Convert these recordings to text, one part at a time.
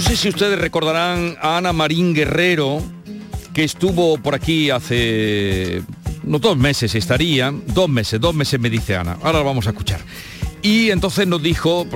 No sé si ustedes recordarán a Ana Marín Guerrero, que estuvo por aquí hace unos dos meses estaría, dos meses, dos meses me dice Ana. Ahora lo vamos a escuchar. Y entonces nos dijo,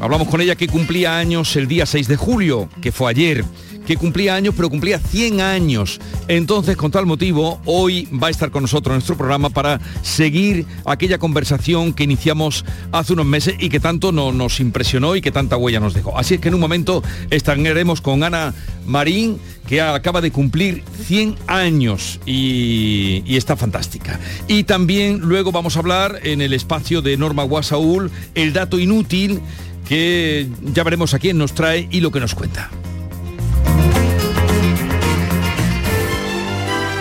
hablamos con ella que cumplía años el día 6 de julio, que fue ayer que cumplía años, pero cumplía 100 años. Entonces, con tal motivo, hoy va a estar con nosotros en nuestro programa para seguir aquella conversación que iniciamos hace unos meses y que tanto no, nos impresionó y que tanta huella nos dejó. Así es que en un momento estaremos con Ana Marín, que acaba de cumplir 100 años y, y, está fantástica. Y también luego vamos a hablar en el espacio de Norma Guasaúl el dato inútil que ya veremos a quién nos trae y lo que nos cuenta.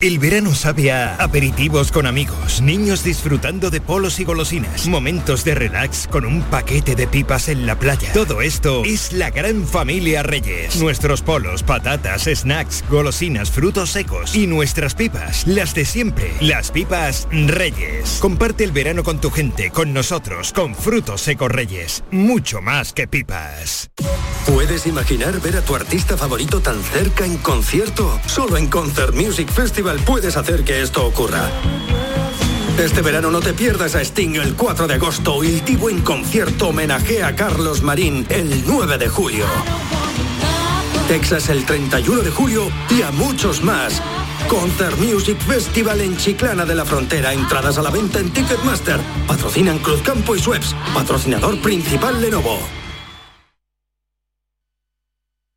El verano sabe a aperitivos con amigos, niños disfrutando de polos y golosinas, momentos de relax con un paquete de pipas en la playa. Todo esto es la gran familia Reyes. Nuestros polos, patatas, snacks, golosinas, frutos secos y nuestras pipas, las de siempre. Las pipas Reyes. Comparte el verano con tu gente, con nosotros, con frutos secos Reyes. Mucho más que pipas. ¿Puedes imaginar ver a tu artista favorito tan cerca en concierto? Solo en Concert Music Festival puedes hacer que esto ocurra. Este verano no te pierdas a Sting el 4 de agosto y el Tivo en concierto homenajea a Carlos Marín el 9 de julio. Texas el 31 de julio y a muchos más. Concert Music Festival en Chiclana de la Frontera. Entradas a la venta en Ticketmaster. Patrocinan Cruzcampo y Sweps. Patrocinador principal Lenovo.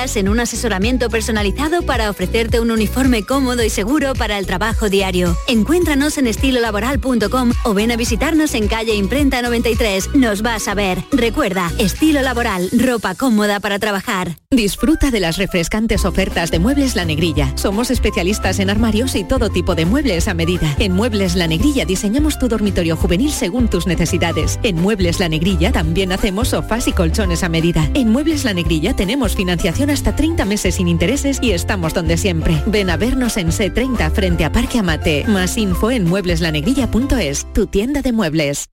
en un asesoramiento personalizado para ofrecerte un uniforme cómodo y seguro para el trabajo diario. Encuéntranos en estilolaboral.com o ven a visitarnos en calle Imprenta 93. Nos vas a ver. Recuerda, estilo laboral, ropa cómoda para trabajar. Disfruta de las refrescantes ofertas de Muebles La Negrilla. Somos especialistas en armarios y todo tipo de muebles a medida. En Muebles La Negrilla diseñamos tu dormitorio juvenil según tus necesidades. En Muebles La Negrilla también hacemos sofás y colchones a medida. En Muebles La Negrilla tenemos financiación hasta 30 meses sin intereses y estamos donde siempre. Ven a vernos en C30 frente a Parque Amate. Más info en muebleslanegrilla.es, tu tienda de muebles.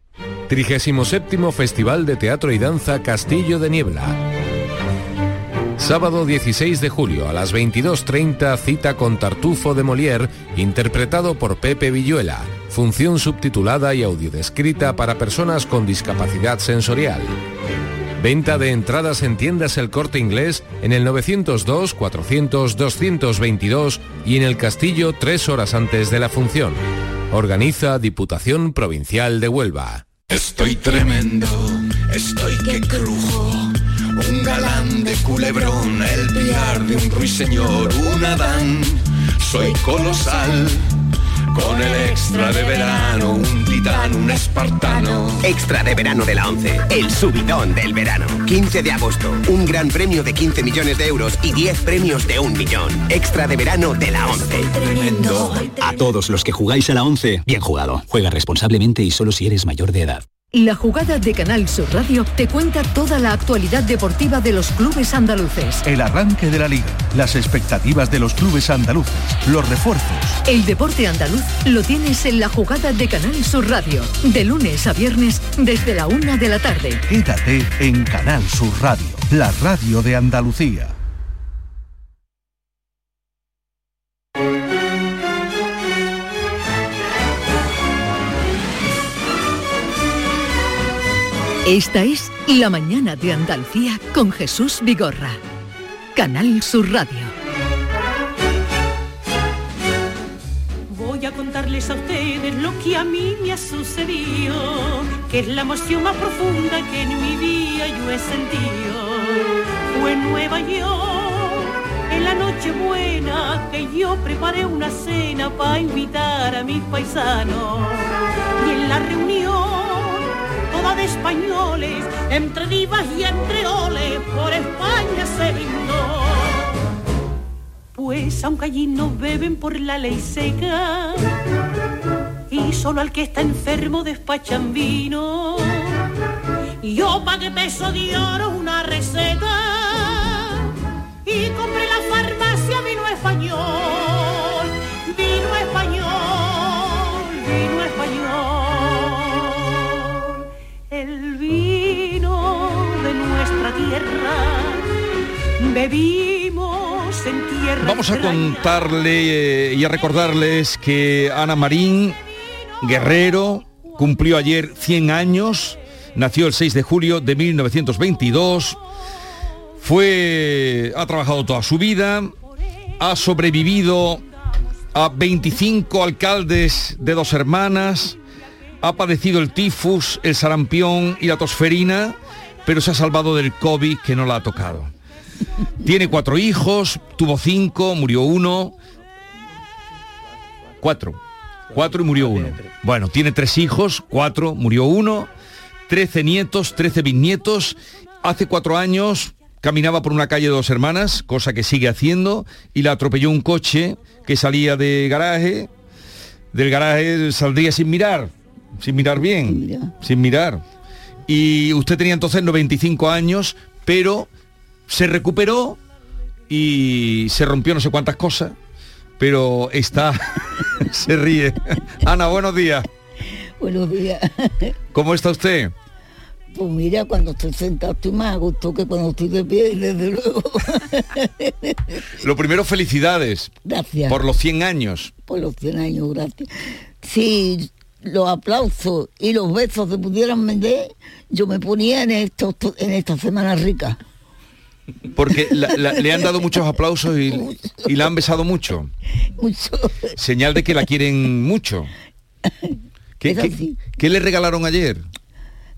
37 Festival de Teatro y Danza Castillo de Niebla. Sábado 16 de julio a las 22.30 cita con Tartufo de Molière, interpretado por Pepe Villuela. Función subtitulada y audiodescrita para personas con discapacidad sensorial. Venta de entradas en tiendas El Corte Inglés en el 902 400 222 y en el Castillo tres horas antes de la función. Organiza Diputación Provincial de Huelva. Estoy tremendo, estoy que crujo. Un galán de culebrón, el piar de un ruiseñor, un Adán. Soy colosal con el extra de verano, un titán, un espartano. Extra de verano de la 11, el subidón del verano. 15 de agosto, un gran premio de 15 millones de euros y 10 premios de un millón. Extra de verano de la 11. Tremendo. A todos los que jugáis a la 11, bien jugado. Juega responsablemente y solo si eres mayor de edad. La jugada de Canal Sur Radio te cuenta toda la actualidad deportiva de los clubes andaluces. El arranque de la liga, las expectativas de los clubes andaluces, los refuerzos. El deporte andaluz lo tienes en la jugada de Canal Sur Radio, de lunes a viernes desde la una de la tarde. Quédate en Canal Sur Radio, la radio de Andalucía. Esta es La mañana de Andalucía con Jesús Vigorra. Canal Sur Radio. Voy a contarles a ustedes lo que a mí me ha sucedido, que es la emoción más profunda que en mi vida yo he sentido. Fue en Nueva York, en la noche buena, que yo preparé una cena para invitar a mis paisanos. Y en la reunión, españoles, entre divas y entre oles, por España se brindó. Pues aunque allí no beben por la ley seca y solo al que está enfermo despachan vino, yo pagué peso de oro una receta y compré la farmacia vino español, tierra bebimos en tierra. Vamos a contarle eh, y a recordarles que Ana Marín Guerrero cumplió ayer 100 años, nació el 6 de julio de 1922, fue, ha trabajado toda su vida, ha sobrevivido a 25 alcaldes de dos hermanas, ha padecido el tifus, el sarampión y la tosferina, pero se ha salvado del COVID que no la ha tocado. Tiene cuatro hijos, tuvo cinco, murió uno. Cuatro. Cuatro y murió uno. Bueno, tiene tres hijos, cuatro, murió uno. Trece nietos, trece bisnietos. Hace cuatro años caminaba por una calle de dos hermanas, cosa que sigue haciendo, y la atropelló un coche que salía de garaje. Del garaje saldría sin mirar, sin mirar bien, sin mirar. Y usted tenía entonces 95 años, pero se recuperó y se rompió no sé cuántas cosas, pero está, se ríe. Ana, buenos días. Buenos días. ¿Cómo está usted? Pues mira, cuando estoy sentado estoy más a gusto que cuando estoy de pie, desde luego. Lo primero, felicidades. Gracias. Por los 100 años. Por los 100 años, gracias. Si los aplausos y los besos se pudieran vender, yo me ponía en, estos, en esta semana rica. Porque la- la- le han dado muchos aplausos y, y la han besado mucho. Mucho. Señal de que la quieren mucho. ¿Qué, qué le regalaron ayer?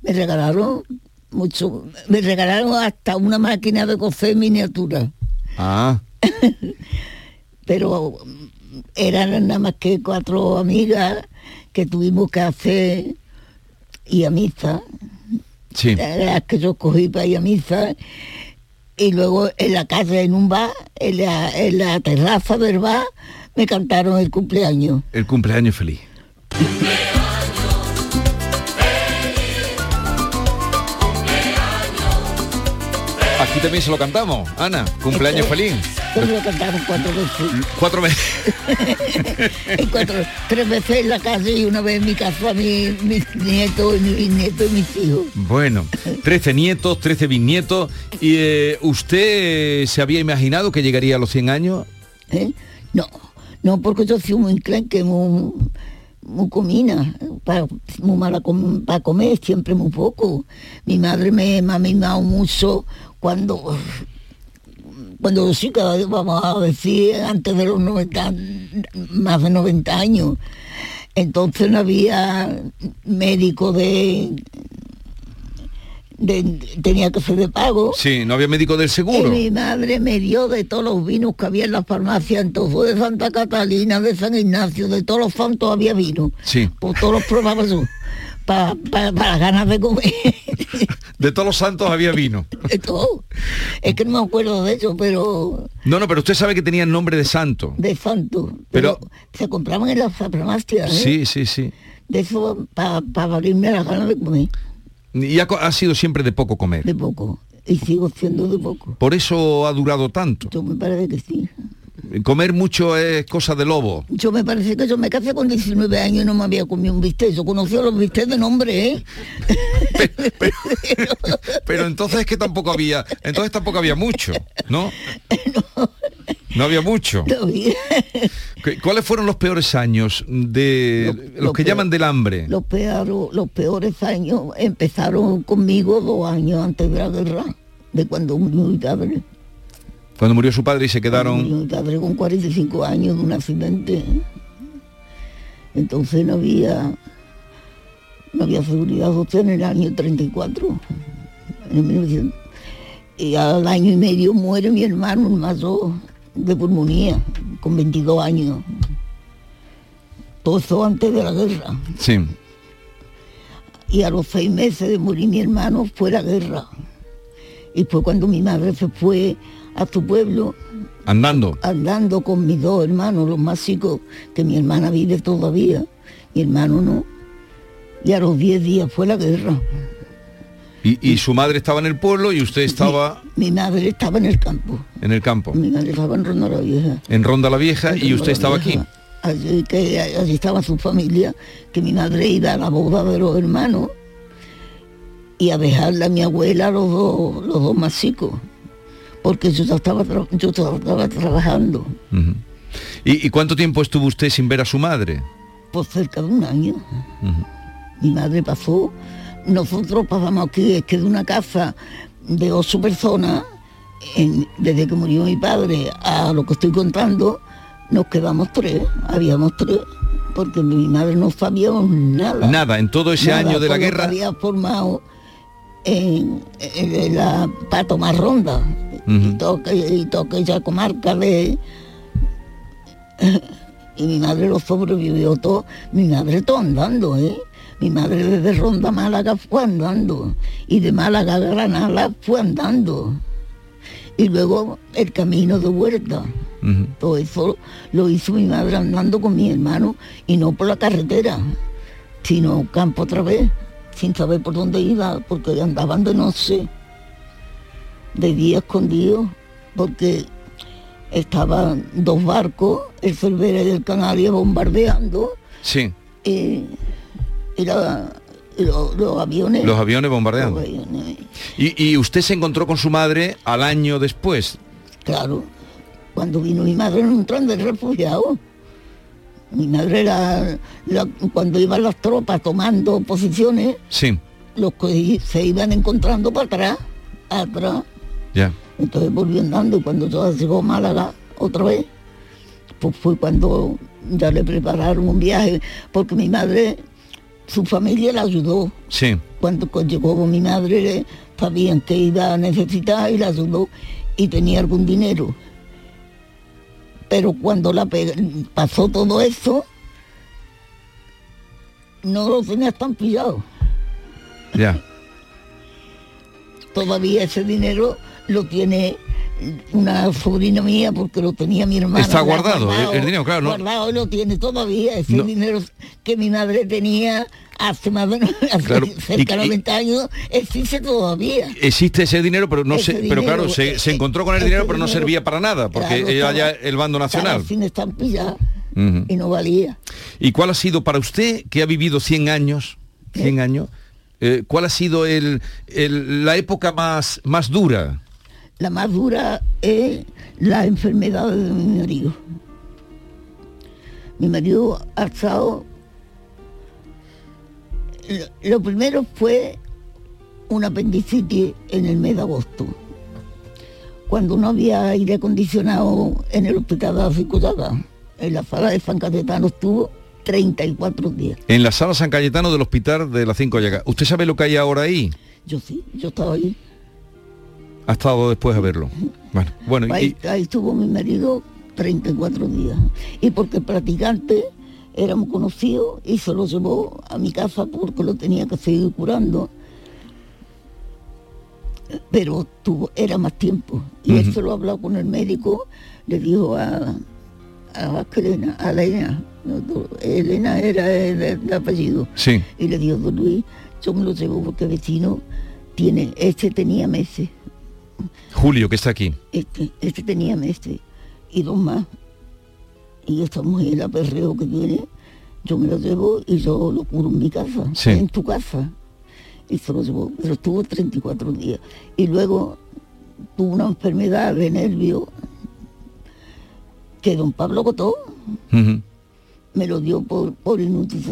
Me regalaron mucho, me regalaron hasta una máquina de coser miniatura, Ah, pero eran nada más que cuatro amigas que tuvimos que hacer y a misa, sí. las que yo cogí para ir a misa, y luego en la casa, en un bar, en la, en la terraza del bar, me cantaron el cumpleaños. El cumpleaños feliz. Aquí también se lo cantamos, Ana. Cumpleaños feliz. Yo me lo cantaron cuatro veces. Cuatro veces. Cuatro, tres veces en la calle y una vez en mi casa, mi, mis nietos, y mi bisnieto y mis hijos. Bueno, 13 nietos, 13 bisnietos. ¿Y eh, usted se había imaginado que llegaría a los 100 años? ¿eh? No, no, porque yo soy muy enclenque, muy, muy comina, para, muy mala para comer, siempre muy poco. Mi madre me, me ha mimado mucho cuando cuando sí, vamos a decir, antes de los 90, más de 90 años. Entonces no había médico de, de- tenía que ser de pago. Sí, no había médico del Y seguro. mi madre me dio de todos los vinos que había en la farmacia, entonces de Santa Catalina, de San Ignacio, de todos los santos había vino. Sí. Pues todos los probaba yo, para las ganas de comer, De todos los santos había vino. de todo. Es que no me acuerdo de eso, pero No, no, pero usted sabe que tenía el nombre de santo. de santo. Pero- Pero, se compraban en las farmacias, ¿eh? Sí, sí, sí. De eso para abrirme las ganas de comer, Y ha, sido siempre de poco comer. de poco. Y sigo siendo de poco. Por eso ha durado tanto. Yo me parece que sí. Comer mucho es cosa de lobo. Yo me parece que yo me casé con 19 años y no me había comido un bistec. Yo conocía los bistecs de nombre, ¿eh? Pero entonces es que tampoco había, entonces tampoco había mucho, ¿no? No había mucho. No había. ¿Cu- ¿Cuáles fueron los peores años de los lo que peor- llaman del hambre? Los, peor- los peores años empezaron conmigo dos años antes de la guerra, de cuando murió mi padre. Cuando murió su padre y se Murió quedaron... mi padre con 45 años de un accidente. Entonces no había no había seguridad social en el año 34. En 1900. Y al año y medio muere mi hermano, el mayor, de pulmonía, con 22 años. Todo eso antes de la guerra. Sí. Y a los seis meses de morir mi hermano fue la guerra. Y fue cuando mi madre se fue a su pueblo Andando. andando con mis dos hermanos, los más chicos, que mi hermana vive todavía, mi hermano no. Y a los 10 días fue la guerra. Y, y su madre estaba en el pueblo y usted estaba Mi madre estaba en el campo, en el campo, mi madre estaba en Ronda la Vieja. en Ronda la Vieja, y usted estaba aquí. Allí, que, allí estaba su familia, que mi madre iba a la boda de los hermanos y a dejarle a mi abuela los dos, los dos más chicos, porque yo estaba, yo estaba trabajando. ¿Y, y cuánto tiempo estuvo usted sin ver a su madre? por cerca de un año. Mi madre pasó, nosotros pasamos aquí, es que de una casa de ocho personas, en- desde que murió mi padre a lo que estoy contando, nos quedamos tres, habíamos tres, porque mi madre no sabíamos nada. Nada, en todo ese Nada, año de la guerra. había formado en, en- en la para tomar ronda y Ujú. todo que- y toda aquella comarca de y mi madre lo sobrevivió todo mi madre todo andando eh mi madre desde Ronda Málaga fue andando y de Málaga a Granada fue andando. Y luego el camino de vuelta. Todo eso lo hizo mi madre andando con mi hermano y no por la carretera, sino campo otra vez, sin saber por dónde iba, porque andaban de noche, de día escondido, porque estaban dos barcos, el Cervera y el Canaria bombardeando, Sí, y, y la- y lo- los aviones. los aviones bombardeando. los aviones, Y, y usted se encontró con su madre al año después. Claro, cuando vino mi madre en un tren de refugiados. Mi madre era, la- cuando iban las tropas tomando posiciones, Sí, los que se iban encontrando para atrás, atrás. ya. Entonces volvió andando y cuando ya llegó a Málaga otra vez, pues fue cuando ya le prepararon un viaje, porque mi madre, su familia la ayudó. Sí. Cuando llegó mi madre, sabían que iba a necesitar y la ayudó y tenía algún dinero. Pero cuando la pasó todo eso, no lo tenía tan pillado. Ya. Todavía ese dinero lo tiene una sobrina mía porque lo tenía mi hermana. Está guardado, el- el dinero, claro, ¿no? Guardado y lo tiene todavía, ese No. dinero que mi madre tenía hace más de hace Claro, cerca de y- y- 90 años, existe todavía. Existe ese dinero, pero no Ese sé, pero claro, se, eh, se encontró con el dinero, pero no dinero, servía para nada, porque claro, era ya el bando nacional. Sin estampillar Ujú. y no valía. ¿Y cuál ha sido para usted, que ha vivido 100 años, 100 años, eh, cuál ha sido el, el- la época más, más dura? La más dura es la enfermedad de mi marido. Mi marido ha estado... Lo- primero fue un apendicitis en el mes de agosto, cuando no había aire acondicionado en el hospital de la Cicuyaga. En la sala de San Cayetano estuvo 34 días. En la sala San Cayetano del hospital de las Cinco Llagas. ¿Usted sabe lo que hay ahora ahí? Yo sí, yo estaba ahí. Ha estado después a verlo. Bueno, bueno ahí, y, ahí estuvo mi marido 34 días. Y porque el practicante éramos conocidos y se lo llevó a mi casa porque lo tenía que seguir curando. Pero tuvo, era más tiempo. Y él Ujú. se lo habló con el médico, le dijo a, a Elena, a Elena, Elena era el, el apellido. sí, Y le dijo, don Luis, yo me lo llevo porque el vecino tiene, este tenía meses. Julio, que está aquí. Este, este tenía meses y dos más. Y esta mujer, el aperreo que tiene, yo me lo llevo y yo lo curo en mi casa, Sí. en tu casa. Y se lo llevó, pero estuvo 34 días. Y luego tuvo una enfermedad de nervio que don Pablo Cotó me lo dio por, por inútil.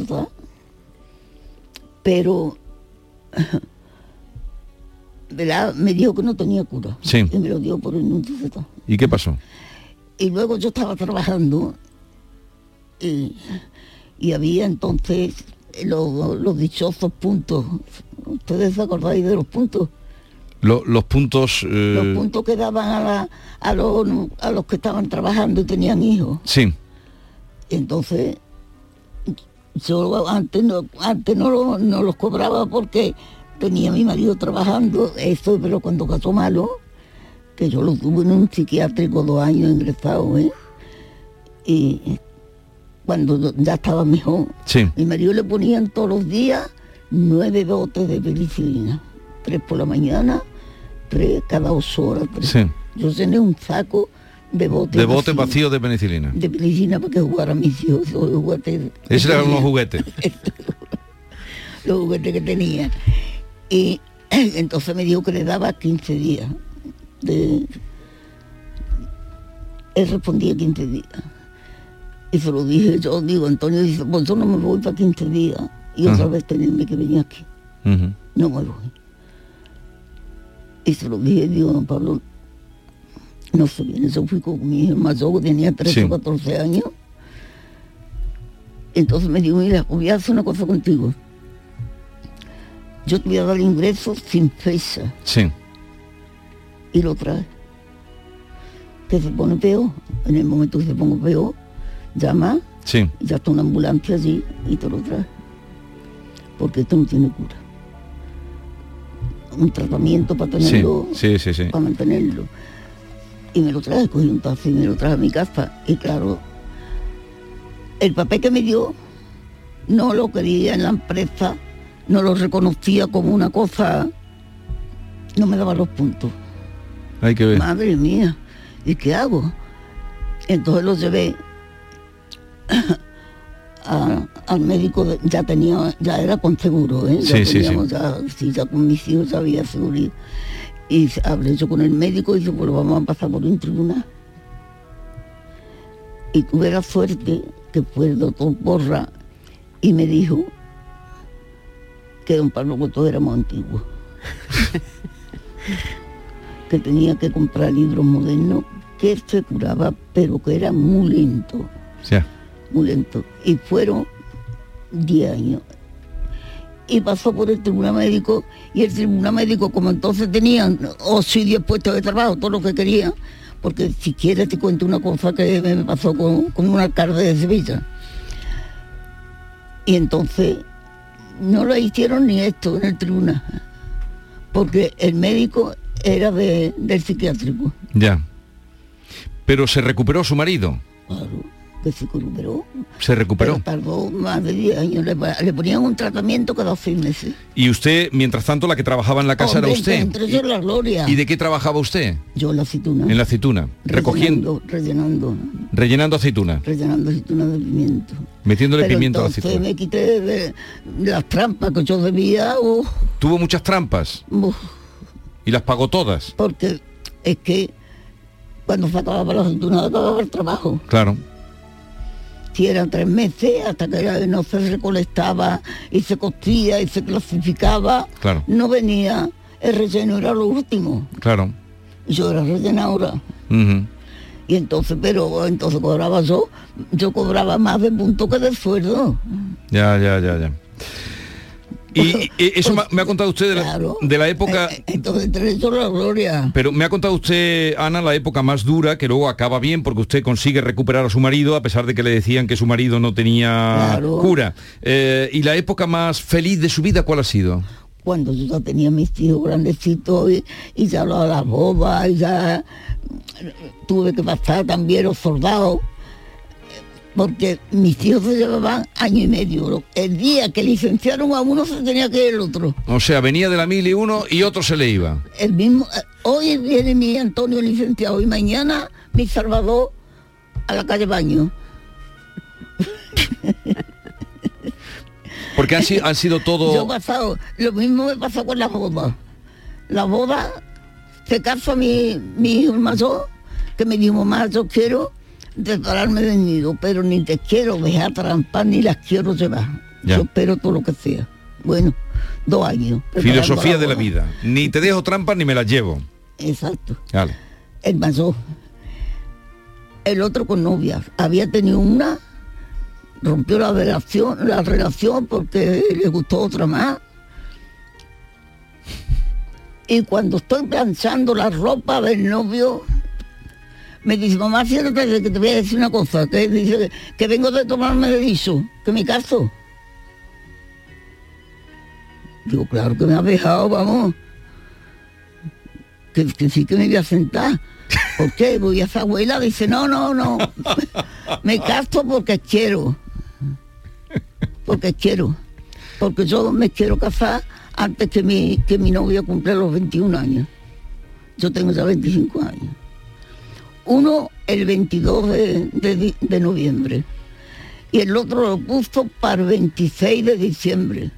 Pero ¿verdad? me dijo que no tenía cura. Sí. Y me lo dio por inútil total. ¿Y qué pasó? Y luego yo estaba trabajando y, y había entonces los, los dichosos puntos. ¿Ustedes se acordáis de los puntos? Lo- los puntos... eh, Los puntos que daban a, la- a, los, a los que estaban trabajando y tenían hijos. Sí, Entonces, yo antes no, antes no, lo- no los cobraba porque tenía mi marido trabajando, eso, pero cuando casó malo, que yo lo tuve en un psiquiátrico dos años ingresado, ¿eh? Y cuando ya estaba mejor, sí. mi marido le ponían todos los días nueve botes de penicilina, tres por la mañana, tres cada dos horas. tres. Sí. Yo tenía un saco de botes De bote vacíos vacío de penicilina. de penicilina para que jugaran mis hijos, los juguetes. Esos eran los juguetes. los juguetes que tenía. Y entonces me dijo que le daba 15 días. De... Él respondía 15 días. Y se lo dije, yo digo, Antonio dice, pues yo no me voy para 15 días. Y otra Ajá. vez tenerme que venir aquí. Ujú. No me voy. Y se lo dije, digo, don Pablo, no se viene. Yo fui con mi hijo mayor, que tenía 13 Sí. o 14 años. Entonces me dijo, mira, voy a hacer una cosa contigo. Yo te voy a dar ingresos sin fecha Sí. y lo trae. Que se pone peor. En el momento que se ponga peor, llama Sí. y ya está una ambulancia allí y te lo trae. Porque esto no tiene cura. Un tratamiento para tenerlo, sí, sí, sí. para mantenerlo. Y me lo trae, cogí un taxi y me lo traje a mi casa. Y claro, el papel que me dio no lo quería en la empresa, no lo reconocía como una cosa, no me daba los puntos. Hay que ver. Madre mía, ¿y qué hago? Entonces lo llevé a- al médico, de- ya tenía, ya era con seguro, ¿eh? Ya Sí, sí, sí. teníamos, Ya, sí, ya con mis hijos ya había seguridad. Y hablé yo con el médico y dice, pues vamos a pasar por un tribunal. Y tuve la suerte que fue el doctor Borra y me dijo que don Pablo Cotó era muy antiguo. que tenía que comprar libros modernos que se curaba, pero que era muy lento, muy lento. Y fueron 10 años. Y pasó por el tribunal médico, y el tribunal médico, como entonces tenían 10 puestos de trabajo, todo lo que querían, porque si quieres te cuento una cosa que me pasó con, con un alcalde de Sevilla. Y entonces no lo hicieron ni esto en el tribunal, porque el médico era de- del psiquiátrico. Ya. Pero se recuperó su marido. Claro, que se recuperó. Se recuperó. Tardó más de 10 años. Le, le ponían un tratamiento cada seis meses. Y usted, mientras tanto, la que trabajaba en la casa Hombre, era usted. Entre ellos la gloria. ¿Y de qué trabajaba usted? Yo la aceituna. En la aceituna. Recogiendo, Rellenando, rellenando aceituna. rellenando aceituna de pimiento. Metiéndole Pero pimiento a la aceituna. me quité de, de las trampas que yo debía, Tuvo muchas trampas y las pagó todas. porque es que cuando se acababa la aceituna acababa el trabajo. Claro. Eran tres meses, hasta que no se recolectaba y se costía y se clasificaba, Claro. no venía, el relleno era lo último. Claro. Yo era rellenadora. Ujú. Y entonces, pero entonces cobraba yo, yo cobraba más de punto que de sueldo. Ya, ya, ya, ya. Y, y eso me ha- me ha contado usted de la, Claro. de la época... Eh, Entonces, entre ellos la gloria. Pero me ha contado usted, Ana, la época más dura, que luego acaba bien porque usted consigue recuperar a su marido, a pesar de que le decían que su marido no tenía Claro. cura. Eh, ¿Y la época más feliz de su vida cuál ha sido? Cuando yo ya tenía mis hijos grandecitos y, y ya lo- las bodas, y ya tuve que pasar también los soldados. Porque mis hijos se llevaban año y medio. El día que licenciaron a uno se tenía que ir el otro. O sea, venía de la mil y uno y otro se le iba. El mismo, eh, hoy viene mi Antonio licenciado y mañana mi Salvador a la calle Baño. Porque han, si- han sido Yo he todo... pasado, lo mismo me pasó con las bodas. La boda, se casa mi, mi hijo mayor, que me dijo, mamá, yo quiero de pararme de nido, pero ni te quiero dejar trampar ni las quiero llevar. Ya. Yo espero todo lo que sea. Bueno, dos años. Filosofía de la vida. Ni te dejo trampas ni me las llevo. Exacto. Vale. El mayor. El otro con novia. Había tenido una, rompió la relación, la relación porque le gustó otra más. Y cuando estoy planchando la ropa del novio, me dice, mamá, siéntate que te voy a decir una cosa, que dice que, vengo de tomarme de dicho, que me caso. Digo, claro que me ha dejado, vamos. Que, que sí que me voy a sentar. ¿Por qué? Voy a esa abuela, dice, no, no, no. Me caso porque quiero. Porque quiero. Porque yo me quiero casar antes que mi, que mi novio cumpla los 21 años. Yo tengo ya 25 años. Uno el 22 de, de noviembre y el otro lo puso para el 26 de diciembre.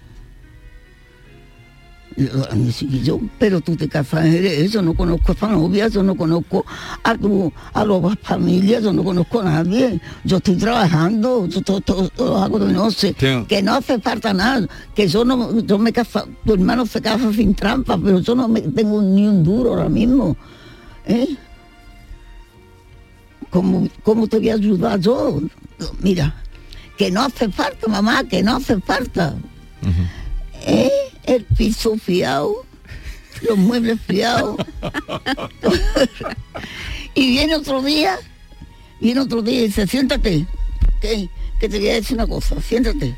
Y yo, "Ay, chiquillo, pero tú te casas eres yo no conozco a esa novia, yo no conozco a tu, a las familias, yo no conozco a nadie. Yo estoy trabajando, yo todo, todo- hago de noche, Sí. que no hace falta nada, que yo no, yo me casa, tu hermano se casa sin trampa, pero yo no me, tengo ni un duro ahora mismo. ¿eh? ¿Cómo, ¿Cómo te voy a ayudar yo? Mira, que no hace falta, mamá, que no hace falta. ¿Eh? El piso fiado, los muebles fiados. y viene otro día, viene otro día y dice, siéntate, ¿qué? que te voy a decir una cosa, siéntate.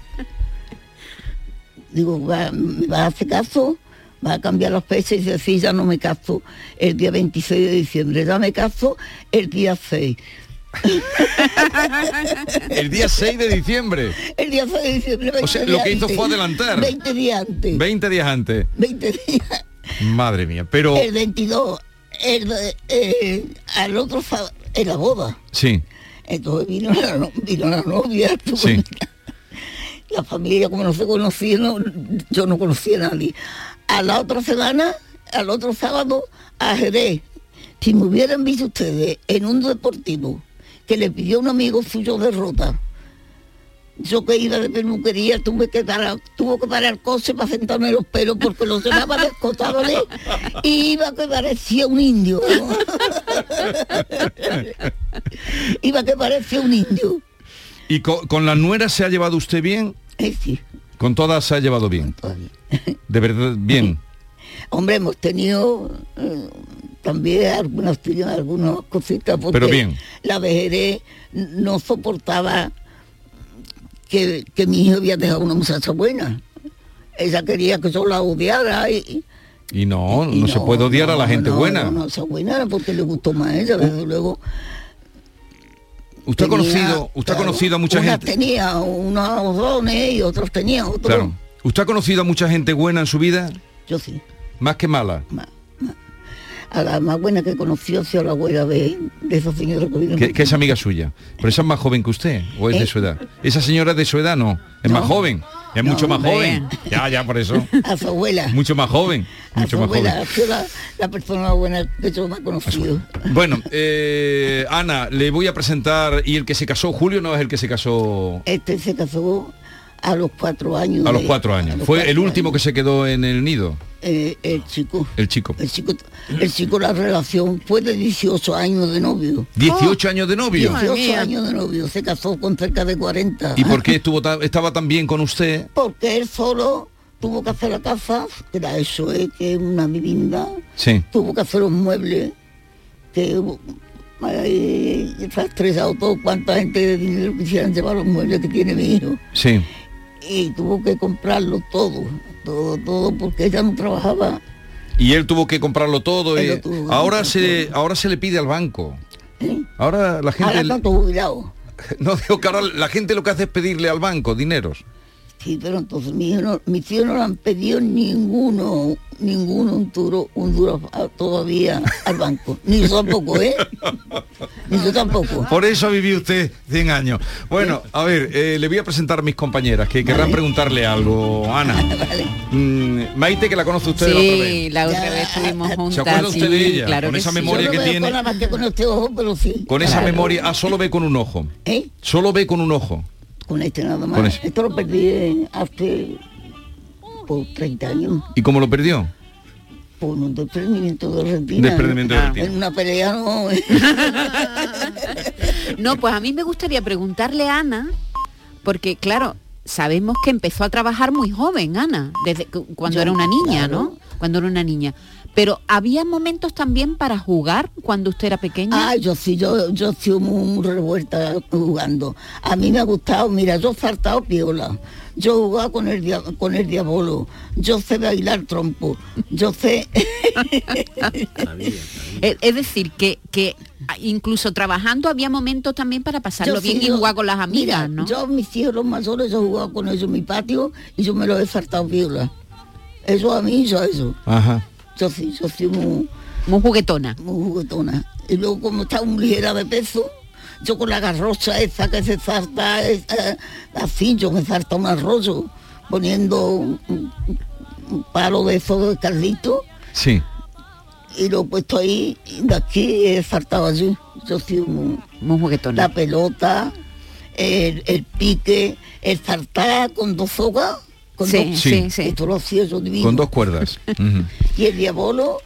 Digo, ¿va, ¿me vas a hacer caso? Va a cambiar las fechas y sí, ya no me caso el día 26 de diciembre, ya me caso el día 6. El día 6 de diciembre. El día 6 de diciembre. O sea, 20 lo que hizo antes. fue adelantar. 20 días antes. 20 días antes. 20 días. Madre mía. Pero El 22. El, eh, al otro en la boda. sí. Entonces vino la, no- vino la novia. Sí. La familia, como no se conocía, no- yo no conocía a nadie. A la otra semana, al otro sábado, a Jerez. Si me hubieran visto ustedes en un deportivo que le pidió un amigo suyo de rota, yo que iba de peluquería tuve que parar, tuvo que parar el coche para sentarme los pelos porque los llevaba descotables y iba que parecía un indio. iba que parecía un indio. ¿Y co- con, la nuera se ha llevado usted bien? Eh, sí. Con todas se ha llevado bien. De verdad, bien. Hombre, hemos tenido eh, también algunas, algunas cositas porque Pero bien. la vejez no soportaba que, que mi hijo había dejado una muchacha buena. Ella quería que yo la odiara y, Y no, no, se puede odiar a la gente no, buena. No, no, esa buena era porque le gustó más a ella, desde luego. Usted ha conocido, usted ha conocido a mucha unas gente. tenía unos dones y otros tenían otros. Claro. ¿Usted ha conocido a mucha gente buena en su vida? Yo sí. Más que mala. A la más buena que conoció ha sido la abuela de, de esa señora que. Que, que es amiga suya. Pero esa es más joven que usted, o es de ¿Eh? su edad. Esa señora es de su edad, no. Es más joven. Es mucho más hombre. joven. Ya, ya, por eso. A su abuela. Mucho más joven. A Mucho su más abuela joven. la, la persona más buena que yo he conocido. Bueno, eh, Ana, le voy a presentar. Y el que se casó, Julio no es el que se casó Este se casó a los cuatro años. a los cuatro a años. los Fue cuatro el último que se quedó en el nido, Eh, el chico. el chico. El chico, el chico, la relación fue de 18 años de novio. 18 años de novio. 18 años de novio, se casó con cerca de 40. ¿Y por qué estuvo estaba tan bien con usted? Porque él solo tuvo que hacer la casa, que era eso, eh, que es una vivienda, Sí. tuvo que hacer los muebles, que ay, está estrellado todo, cuánta gente de dinero quisieran llevar los muebles que tiene mi hijo. Sí. Y tuvo que comprarlo todo, todo, todo, porque ella no trabajaba. Y él tuvo que comprarlo todo. Y- tuvo ahora se ahora se le pide al banco. Ahora la gente Ahora está todo jubilado. no digo que ahora la gente lo que hace es pedirle al banco dineros. Sí, pero entonces mi hijo no, mis hijos no le han pedido ninguno, ninguno un duro, un duro todavía al banco. Ni yo tampoco, ¿eh? Ni yo tampoco. Por eso ha vivido usted 100 años. Bueno, a ver, eh, le voy a presentar a mis compañeras que querrán preguntarle algo. Ana. Mm, Maite, que la conoce usted de la otra vez. Sí, la otra vez estuvimos juntas. ¿Se acuerda usted sí, de ella? Claro Con que esa sí. memoria Yo que no veo tiene. con nada más que con este ojo, pero sí. Con esa Claro. memoria, ah, solo ve con un ojo. ¿Eh? Solo ve con un ojo. Con este nada más. Ese. Esto lo perdí hace por 30 años. ¿Y cómo lo perdió? Por un desprendimiento de retina. Desprendimiento de Ah, retina. En una pelea no. No, pues a mí me gustaría preguntarle a Ana, porque claro, sabemos que empezó a trabajar muy joven, Ana, desde cu- cuando Yo, era una niña, claro. ¿no? Cuando era una niña. Pero había momentos también para jugar cuando usted era pequeña. Ah, yo sí, yo, yo soy muy revuelta jugando. A mí me ha gustado, mira, yo he saltado piola, yo he jugado con el, dia- con el diabolo, yo sé bailar trompo, yo sé... Es, es decir, que, que incluso trabajando había momentos también para pasarlo Yo bien sí, y yo- jugar con las amigas, mira, ¿no? Yo, mis hijos los mayores, yo he jugado con ellos en mi patio y yo me los he saltado piola. Eso a mí, yo eso. Ajá. Yo sí, yo soy muy... Muy juguetona. Muy juguetona. Y luego como está muy ligera de peso, yo con la garrocha esa que se salta, eh, así, yo me salta un arroyo, poniendo un, un- un palo de eso de caldito, Sí. y lo he puesto ahí, y de aquí he saltado allí. Yo soy muy... Muy juguetona. La pelota, el, el pique, el saltar con dos sogas. Con Sí, dos, sí, sí. Esto lo hacía yo divino. Con dos cuerdas. Y el diabolo,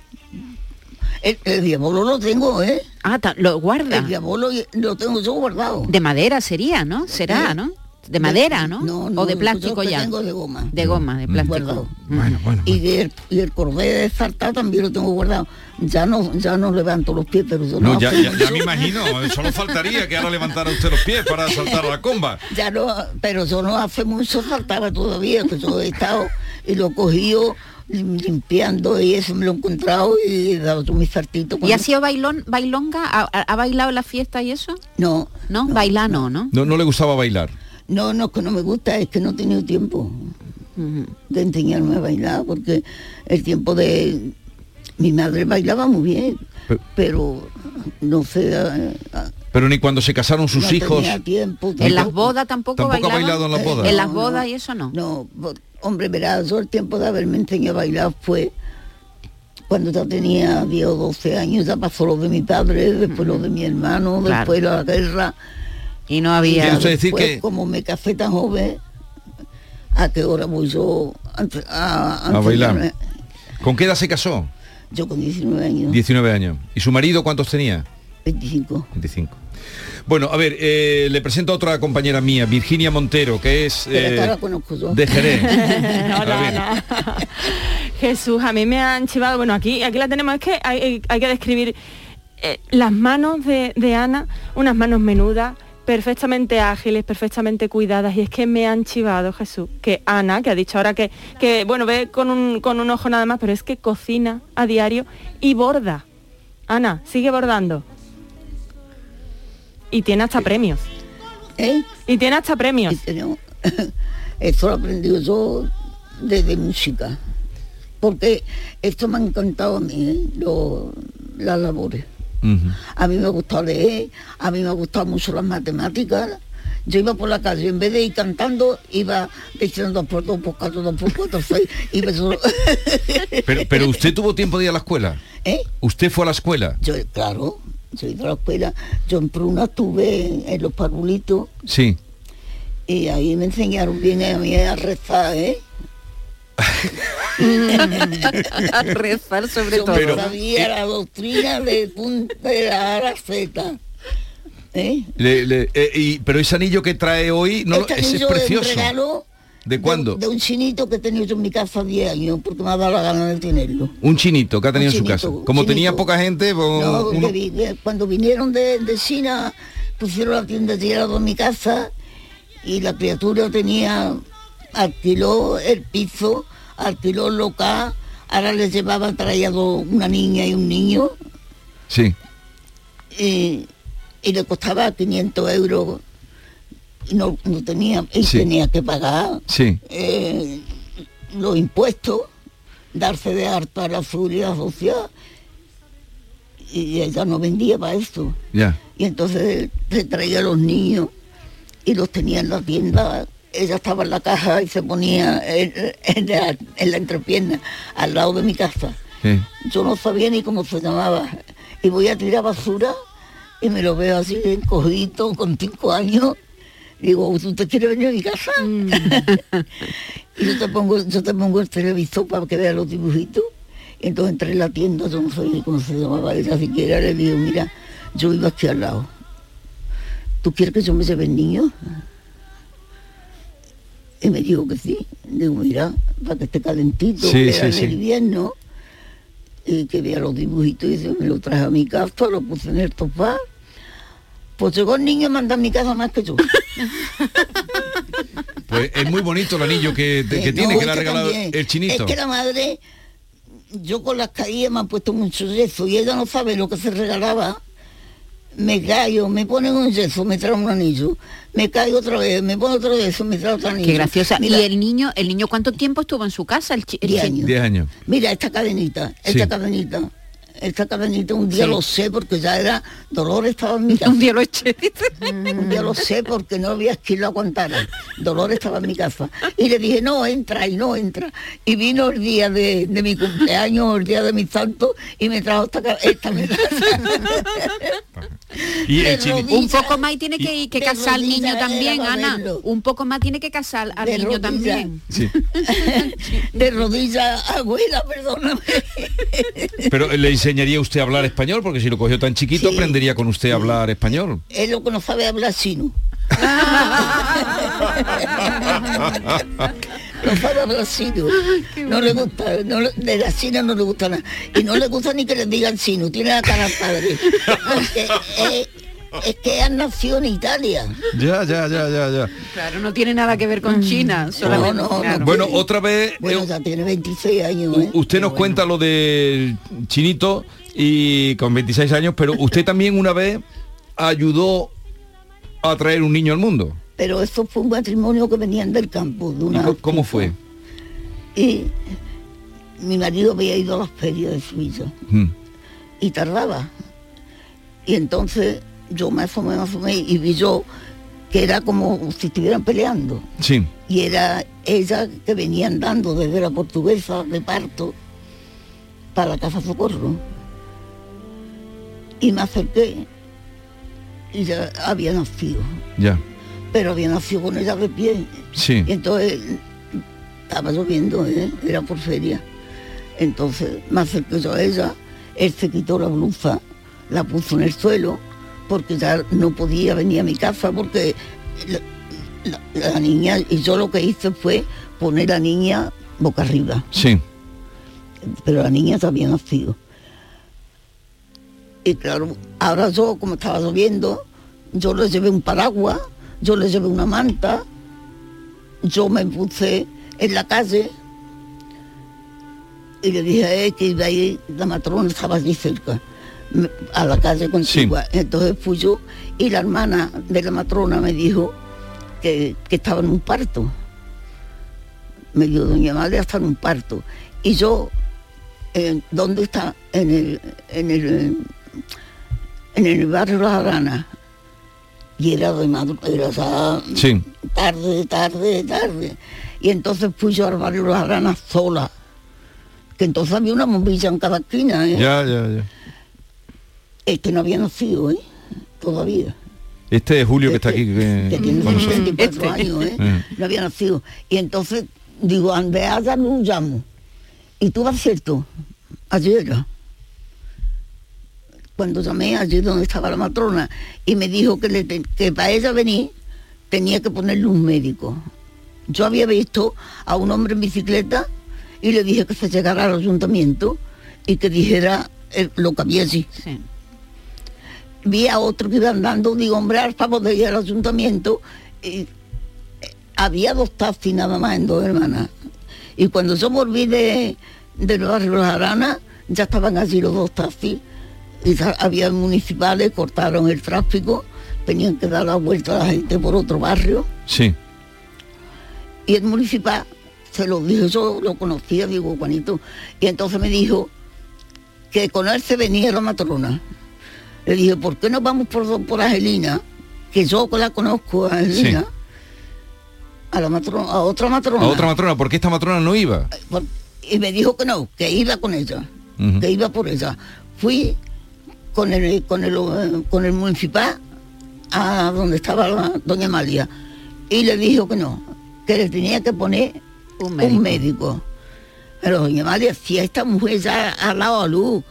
el, el diabolo lo tengo, ¿eh? Ah, lo guarda. El diabolo lo tengo yo guardado. De madera sería, ¿no? Será. ¿no? De madera, ¿no? No, no, o de yo plástico que ya. tengo de goma. De goma, de plástico. Guardado. Bueno, bueno. Y el, y el cordero de saltar también lo tengo guardado. Ya no, ya no levanto los pies, pero yo no, No, ya, hace ya, me imagino, solo faltaría que ahora levantara usted los pies para saltar a la comba. Ya no, pero yo no hace mucho saltaba todavía, que yo he estado y lo he cogido lim- limpiando y eso me lo he encontrado y he dado mis saltitos. ¿Y cuando- ha sido bailón, bailonga? ¿Ha, bailado la fiesta y eso? No, ¿No? Bailar no, ¿no? No, no le gustaba bailar. No, no, que no me gusta, es que no he tenido tiempo de enseñarme a bailar, porque el tiempo de... Mi madre bailaba muy bien, Pe- pero no sé... eh, Pero ni cuando se casaron sus no hijos. tiempo. ¿En las bodas tampoco ¿Tampoco ha bailaba? bailado en las bodas? En las bodas no. y eso no. No, por- hombre, verás, yo el tiempo de haberme enseñado a bailar fue cuando ya tenía 10 o 12 años, ya pasó lo de mi padre, después lo de mi hermano, Claro. después la guerra. Y no había... Decir después, que- como me casé tan joven, ¿a qué hora voy yo a, a- a A bailar. ¿Con qué edad se casó? Yo con 19 años, 19 años. ¿Y su marido cuántos tenía? 25. 25. Bueno, a ver, eh, le presento a otra compañera mía, Virginia Montero, que es eh, de Jerez. Ver. Ana. Jesús, a mí me han chivado, bueno, aquí, aquí la tenemos, es que hay, hay que describir eh, las manos de, de Ana, unas manos menudas, perfectamente ágiles, perfectamente cuidadas, y es que me han chivado, Jesús, que Ana, que ha dicho ahora que, que bueno, ve con un, con un ojo nada más, pero es que cocina a diario y borda. Ana, sigue bordando. Y tiene hasta premios. ¿Eh? Y tiene hasta premios. Esto lo he aprendido yo desde música. Porque esto me ha encantado a mí, ¿eh? Lo- las labores. A mí me gustado leer, a mí me gustado mucho las matemáticas. Yo iba por la calle, en vez de ir cantando, iba diciendo dos por dos, por cuatro, dos por cuatro, seis, iba solo... Pero, pero usted tuvo tiempo de ir a la escuela. ¿Eh? ¿Usted fue a la escuela? Yo, claro, yo iba a la escuela, yo en Pruna estuve en, en los parvulitos Sí. y ahí me enseñaron bien a mí a rezar, ¿eh? a rezar sobre Yo todo. sabía la doctrina de punta de la A Z. ¿Eh? Le- le- eh, y- pero ese anillo que trae hoy, no, lo- Este ese es un precioso. regalo ¿De cuándo? De un chinito que he tenido yo en mi casa 10 años, porque me ha dado la gana de tenerlo. Un chinito que ha tenido en su casa. Como tenía poca gente, pues, No, uno- que vi- que cuando vinieron de, de China, pusieron la tienda de helado en mi casa y la criatura tenía, alquiló el piso, alquiló el local, ahora les llevaba traído una niña y un niño Sí. y, y le costaba 500 euros y no, no tenía, y Sí. tenía que pagar Sí. eh, los impuestos, darse de harta a la seguridad social y ella no vendía para esto. Ya. Y entonces se traía a los niños y los tenía en la tienda. Ella estaba en la caja y se ponía en, en la, en la entrepierna al lado de mi casa. Sí. Yo no sabía ni cómo se llamaba. Y voy a tirar basura y me lo veo así encogido con cinco años. Digo, ¿tú te quieres venir a mi casa? y yo te pongo, yo te pongo el televisor para que veas los dibujitos. Y entonces entré en la tienda, yo no sabía cómo se llamaba ella siquiera, le digo, mira, yo vivo aquí al lado. ¿Tú quieres que yo me lleve el niño? Y me dijo que sí. Digo, mira, para que esté calentito, Sí, que sí, el invierno. Y que vea los dibujitos y se me lo traje a mi casa, lo puse en el sofá. Pues llegó el niño y mandó a mi casa más que yo. Pues es muy bonito el anillo que, que Eh, tiene, que le ha regalado también, el chinito. Es que la madre, yo con las caídas me han puesto mucho yeso y ella no sabe lo que se regalaba. Me caigo, me ponen un yeso, me trae un anillo. Me caigo otra vez, me pone otro yeso, me trae otro anillo. Qué graciosa. Mira, ¿Y el niño, el niño cuánto tiempo estuvo en su casa? El, el Diez años. Diez años. Mira, esta cadenita, esta Sí. cadenita, esta cadenita un día Sí. lo sé porque ya era, Dolores estaba en mi casa. Un día lo eché. Un día lo sé porque no había quien lo aguantara. Dolores estaba en mi casa. Y le dije, no, entra, y no entra. Y vino el día de, de mi cumpleaños, el día de mi santo, y me trajo esta, esta. Y el de chinito. rodillas. Un poco más y tiene que, que casar al niño también, Ana. Un poco más tiene que casar al De niño también. Sí. de rodillas, abuela, perdóname. Pero le enseñaría usted a hablar español, porque si lo cogió tan chiquito, Sí. aprendería con usted a hablar español. es lo que no sabe hablar chino. No sabe hablar chino. No le gusta, no de la China no le gusta nada. Y no le gusta ni que le digan chino, tiene la cara padre. Porque es, es que han nacido en Italia. Ya, ya, ya, ya, ya. Claro, no tiene nada que ver con China. Solamente, no, no. claro. Bueno, otra vez, Bueno, eh, ya tiene 26 años. ¿eh? usted nos cuenta lo del chinito y con 26 años, pero usted también una vez ayudó a traer un niño al mundo. Pero eso fue un matrimonio que venían del campo. De ¿Y una co- cómo fue? Y mi marido había ido a las ferias de Suiza. Mm. y tardaba. Y entonces yo me asomé, me asomé y vi yo que era como si estuvieran peleando. Sí. Y era ella que venía andando desde la portuguesa de parto para la casa socorro. Y me acerqué y ya había nacido, Ya. Pero había nacido con ella de pie. Sí. Y entonces estaba lloviendo, ¿eh? era por feria. Entonces me acerqué yo a ella, él se quitó la blusa, la puso en el suelo, porque ya no podía venir a mi casa, porque la, la- la niña, y yo lo que hice fue poner a la niña boca arriba, Sí. pero la niña ya había nacido. Y claro, ahora yo, como estaba lloviendo, yo le llevé un paraguas, yo le llevé una manta, yo me puse en la calle y le dije a él que iba a ir, la matrona estaba allí cerca, a la calle contigua. Entonces fui yo y la hermana de la matrona me dijo que, que estaba en un parto. Me dijo, doña Madre está en un parto. Y yo, eh, ¿dónde está? En el, en el, en el barrio Las Aranas. Y era de madrugada, Sí. tarde, tarde, tarde. Y entonces fui yo al barrio Las Aranas sola. Que entonces había una bombilla en cada esquina, ¿eh? Ya, ya, ya. Este no había nacido, ¿eh? Todavía. Este es Julio que está aquí. que- Que tiene con nosotros. 74 años, ¿eh? Eh. No había nacido. Y entonces digo, Andrea, ya no llamo. Y tú vas cierto, ayer. Cuando llamé allí donde estaba la matrona y me dijo que, le que para ella venir tenía que ponerle un médico. Yo había visto a un hombre en bicicleta y le dije que se llegara al ayuntamiento y que dijera eh, lo que había allí. Vi a otro que iba andando, digo, hombre, al favor de ir al ayuntamiento. Y eh, había dos taxis nada más en dos hermanas. Y cuando yo volví de, barrio Las Aranas, ya estaban allí los dos taxis. Y había municipales, cortaron el tráfico, tenían que dar la vuelta a la gente por otro barrio. Sí. Y el municipal se lo dijo, yo lo conocía, digo, Juanito. Y entonces me dijo que con él se venía la matrona. Le dije, ¿por qué no vamos por, por Angelina? Que yo la conozco a Angelina. A la matrona, a otra matrona. A otra matrona, ¿por qué esta matrona no iba? Y me dijo que no, que iba con ella, que iba por ella. Fui con el con el con el municipal a donde estaba la doña Amalia y le dijo que no, que le tenía que poner un médico. Pero doña Amalia, si esta mujer ya ha dado a luz,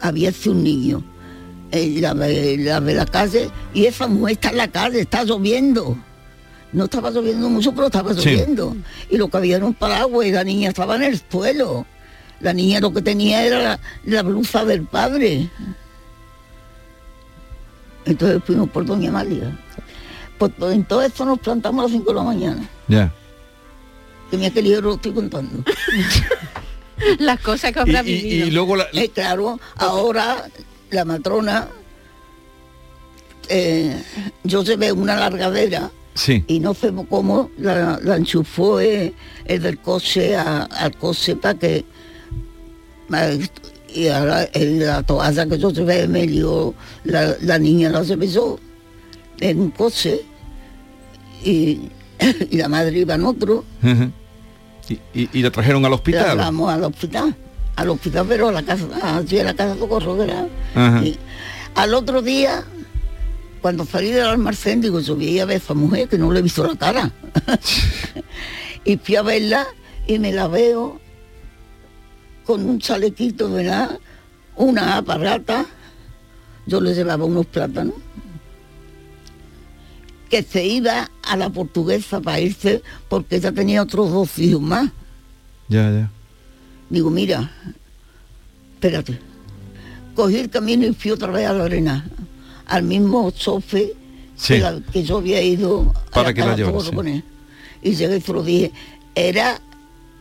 había sido un niño. Eh, la, ve- la la calle y esa mujer está en la calle, está lloviendo. No estaba lloviendo mucho, pero estaba Sí. lloviendo. Y lo que había era un paraguas y la niña estaba en el suelo. La niña lo que tenía era la, la blusa del padre. Entonces fuimos por Doña Amalia. Pues, en todo esto nos plantamos a las 5 de la mañana. Ya. Que mira que lío lo estoy contando. Las cosas que habrá vivido. luego Eh, claro, ahora la matrona, eh, yo llevé una largadera Sí. y no sé cómo la, la enchufó eh, el del coche a- al coche para que y ahora eh, la toalla que yo llevé me dio la, la niña la llevé yo en un coche y, y la madre iba en otro y, y- y la trajeron al la hospital. llevamos al hospital al hospital pero a la casa allí a la casa de socorro Ajá. y al otro día, cuando salí del almacén, digo, yo vi a ver a esa mujer que no le he visto la cara. y fui a verla y me la veo con un chalequito, ¿verdad? Una aparata. Yo le llevaba unos plátanos. Que se iba a la portuguesa para irse porque ella tenía otros dos hijos más. Ya, ya. Digo, mira, espérate. Cogí el camino y fui otra vez a la arena, al mismo chofe Sí. que, la- que yo había ido a Para que la llevara, sí. Y llegué y se lo dije, era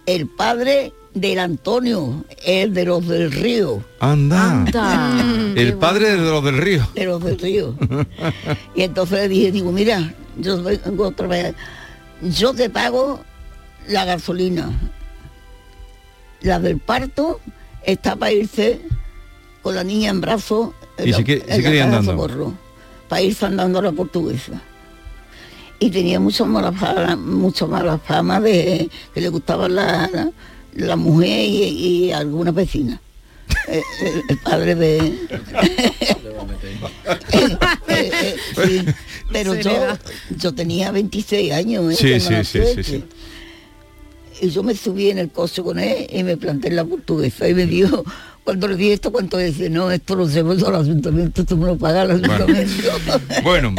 el padre del Antonio, el de los del río, Anda. El padre de los del río. de los del río. y entonces le dije, digo, mira, yo vengo otra vez, yo te pago la gasolina. La del parto está para irse con la niña en brazos Y la- se que- la andando. Socorro, para irse andando a la portuguesa. Y tenía mucha mala fama, mucha mala fama de que le gustaba la, la, la mujer y, y algunas vecinas. Eh, el, el padre de... Eh, eh, sí, pero yo, yo tenía 26 años. ¿eh? Sí, de sí, mala sí, sí, suerte. sí. Y yo me subí en el coche con él y me planté en la portuguesa y me dijo, cuando le dije esto, cuánto dice, no, esto lo yo al ayuntamiento, esto me lo paga el ayuntamiento. Bueno,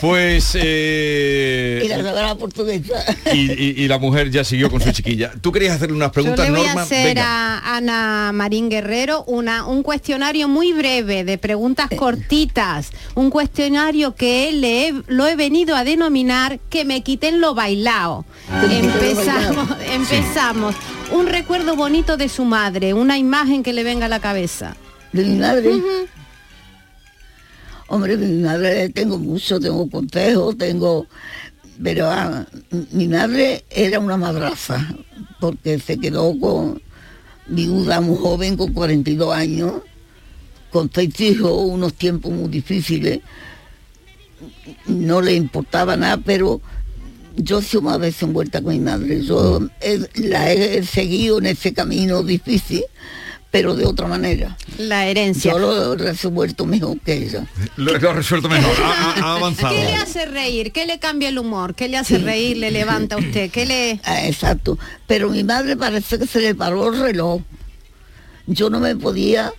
pues... eh, y la portuguesa. y, y- y la mujer ya siguió con su chiquilla. ¿Tú querías hacerle unas Yo preguntas, le voy Norma? a hacer Venga. a Ana Marín Guerrero una, un cuestionario muy breve de preguntas cortitas, un cuestionario que le he- lo he venido a denominar que me quiten lo bailao. Empezamos, empezamos. Un recuerdo bonito de su madre, una imagen que le venga a la cabeza. ¿De mi madre? Hombre, de mi madre tengo mucho, tengo consejos, tengo... Pero ah, mi madre era una madraza, porque se quedó con viuda muy joven, con 42 años, con seis hijos, unos tiempos muy difíciles. No le importaba nada, pero yo sido más veces envuelta con mi madre. Yo he- la he seguido en ese camino difícil, pero de otra manera. La herencia. Yo lo he resuelto mejor que ella. Lo, lo ha resuelto mejor, ha, ha- ha avanzado. ¿Qué le hace reír? ¿Qué le cambia el humor? ¿Qué le hace reír? ¿Le levanta a usted? ¿Qué le...? Ah, exacto. Pero mi madre parece que se le paró el reloj. Yo no me podía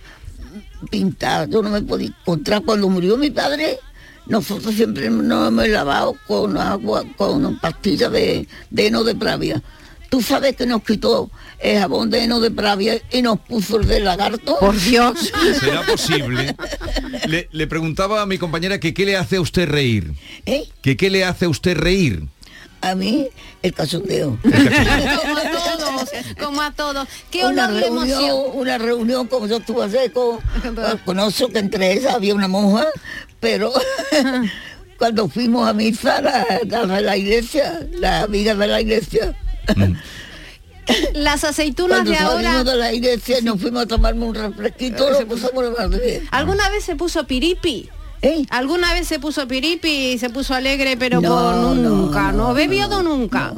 pintar, yo no me podía encontrar. Cuando murió mi padre, nosotros siempre nos hemos lavado con agua, con pastillas de, de heno de pravia. Tú sabes que nos quitó el jabón de heno de pravia y nos puso el de lagarto. Por Dios. ¿Será posible? Le, le preguntaba a mi compañera que qué le hace a usted reír. ¿Eh? Que qué le hace a usted reír. A mí, el cachondeo. como a todos, como a todos. ¿Qué una olor reunión, una reunión como yo estuve ayer con, conozco que entre ellas había una monja, pero cuando fuimos a misa, la, la de la iglesia, la amiga de la iglesia, Las aceitunas Cuando de ahora... salimos de la iglesia nos fuimos a tomarme un refresquito, lo pusimos. ¿Alguna vez se puso piripi? ¿Alguna vez se puso piripi y se puso alegre, pero No, por nunca? no, No, no, bebido nunca.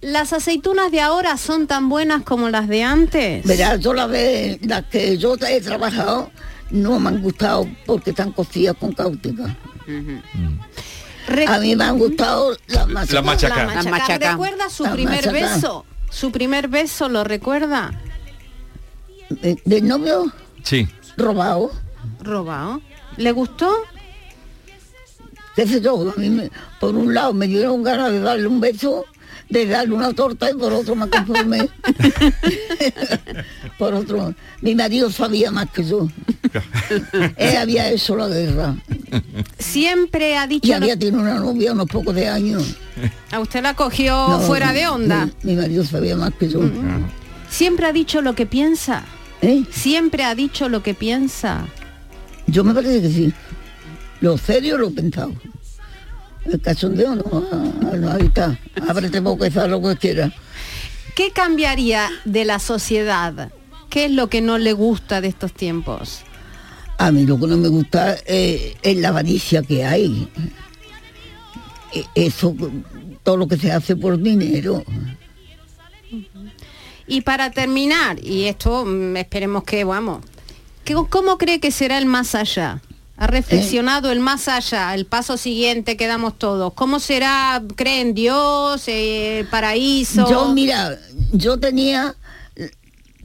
¿Las aceitunas de ahora son tan buenas como las de antes? Verás, yo la vez, las que yo he trabajado no me han gustado porque están cocidas con cáustica. A mí me han gustado las. La machaca. La machaca. ¿Recuerda su La primer machaca. beso? ¿Su primer beso lo recuerda? De, de novio Sí. robado. Robado. ¿Le gustó? qué sé yo, a mí me- por un lado me dieron ganas de darle un beso, de darle una torta y por otro me conformé. por otro, mi marido sabía más que yo. Él había hecho la guerra. Siempre ha dicho... Y lo- había tenido una novia unos pocos de años. A usted la cogió No, fuera de onda. Mi, mi marido sabía más que yo. Siempre ha dicho lo que piensa. ¿Eh? Siempre ha dicho lo que piensa. Yo me parece que sí. Lo serio lo he pensado. El cachondeo no, ah, no, ahí está. Ábrete boca y haz lo que quieras. ¿Qué cambiaría de la sociedad? ¿Qué es lo que no le gusta de estos tiempos? A mí lo que no me gusta eh, es la avaricia que hay. Eh, Eso, todo lo que se hace por dinero. Y para terminar, y esto mm, esperemos que, vamos, ¿qué- ¿cómo cree que será el más allá? ¿Ha reflexionado el más allá, el paso siguiente que damos todos? ¿Cómo será, cree en Dios, eh, paraíso? Yo, mira, yo tenía,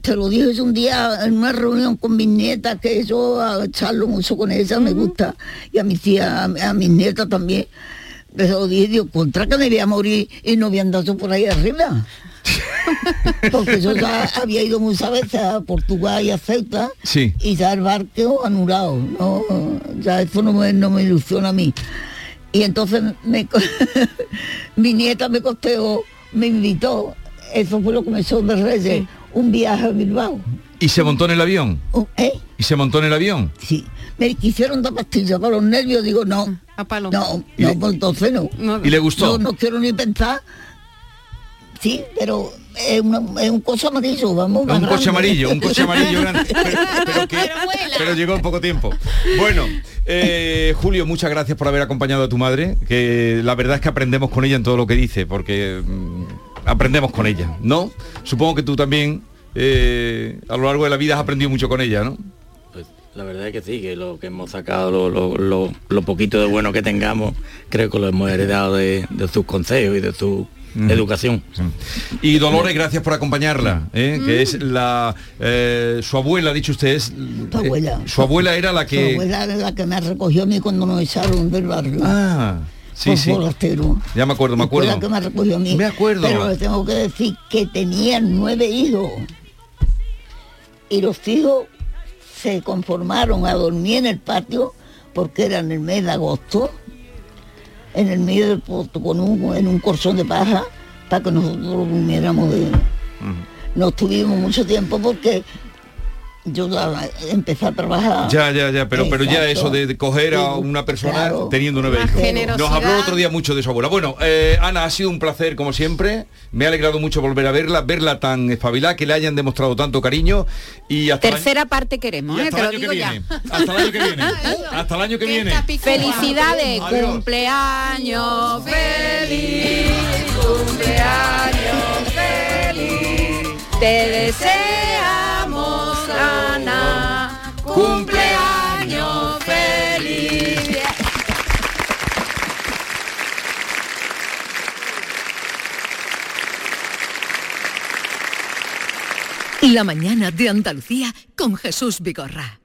te lo dije un día en una reunión con mis nietas, que yo charlo mucho con ellas, me gusta, y a mis tías, a, a mis nietas también. Pero dije, Dios, contra que me voy a morir y no voy a andar yo por ahí arriba. Porque yo ya había ido muchas veces a Portugal y a Ceuta Sí. y ya el barco anulado. No, ya eso no me, no me ilusiona a mí. Y entonces me, co- mi nieta me costeó, me invitó, eso fue lo que me echó de Reyes, un viaje a Bilbao. ¿Y se montó en el avión? ¿Eh? ¿Y se montó en el avión? Sí. Me quisieron dar pastillas para los nervios, digo, no. No, no, pues entonces no. ¿Y le gustó? No, no quiero ni pensar. Sí, pero es, una- es un coche amarillo, vamos. Un coche grande. amarillo, un coche amarillo grande. Pero, pero que- pero llegó en poco tiempo. Bueno, eh, Julio, muchas gracias por haber acompañado a tu madre, que la verdad es que aprendemos con ella en todo lo que dice, porque mm, aprendemos con ella, ¿no? Supongo que tú también eh, a lo largo de la vida has aprendido mucho con ella, ¿no? Pues la verdad es que sí, que lo que hemos sacado, lo, lo- lo- lo poquito de bueno que tengamos, creo que lo hemos heredado de, de sus consejos y de su educación. Y Dolores, gracias por acompañarla, ¿eh? que es la eh, su abuela, ha dicho usted, es Tu abuela. eh, su abuela era la Su que abuela era la que me recogió a mí cuando nos echaron del barrio. Ah, sí, Por sí. forastero. Ya me acuerdo, me Fue acuerdo. la que me recogió a mí. Me acuerdo. Pero le tengo que decir que tenían nueve hijos. Y los hijos se conformaron a dormir en el patio porque era en el mes de agosto, en el medio del puerto, con un, en un colchón de paja, para que nosotros durmiéramos de... No estuvimos mucho tiempo porque yo empecé a trabajar. Ya, ya, ya, pero, pero ya eso de, de coger a una persona Claro. teniendo nueve Más hijos. generosidad. Nos habló el otro día mucho de su abuela. Bueno, eh, Ana, ha sido un placer como siempre. Me ha alegrado mucho volver a verla, verla tan espabilada, que le hayan demostrado tanto cariño. Y hasta Tercera parte queremos, ¿eh? hasta te el lo digo que ya. Hasta el año que viene. Hasta el año que viene. Felicidades, Adiós. cumpleaños feliz, cumpleaños feliz. Te deseamos, cumpleaños feliz. La mañana de Andalucía con Jesús Vigorra.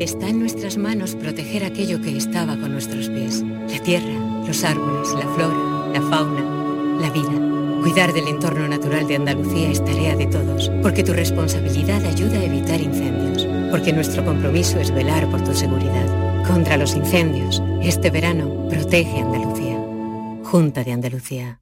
Está en nuestras manos proteger aquello que estaba con nuestros pies. La tierra, los árboles, la flora, la fauna, la vida. Cuidar del entorno natural de Andalucía es tarea de todos, porque tu responsabilidad ayuda a evitar incendios, porque nuestro compromiso es velar por tu seguridad. Contra los incendios, este verano protege Andalucía. Junta de Andalucía.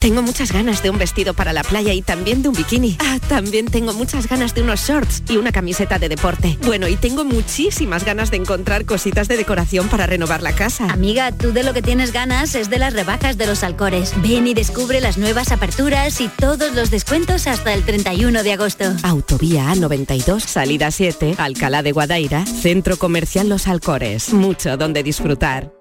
Tengo muchas ganas de un vestido para la playa y también de un bikini. Ah, también tengo muchas ganas de unos shorts y una camiseta de deporte. Bueno, y tengo muchísimas ganas de encontrar cositas de decoración para renovar la casa. Amiga, tú de lo que tienes ganas es de las rebajas de los Alcores. Ven y descubre las nuevas aperturas y todos los descuentos hasta el 31 de agosto. Autovía A92, salida 7, Alcalá de Guadaira, Centro Comercial Los Alcores. Mucho donde disfrutar.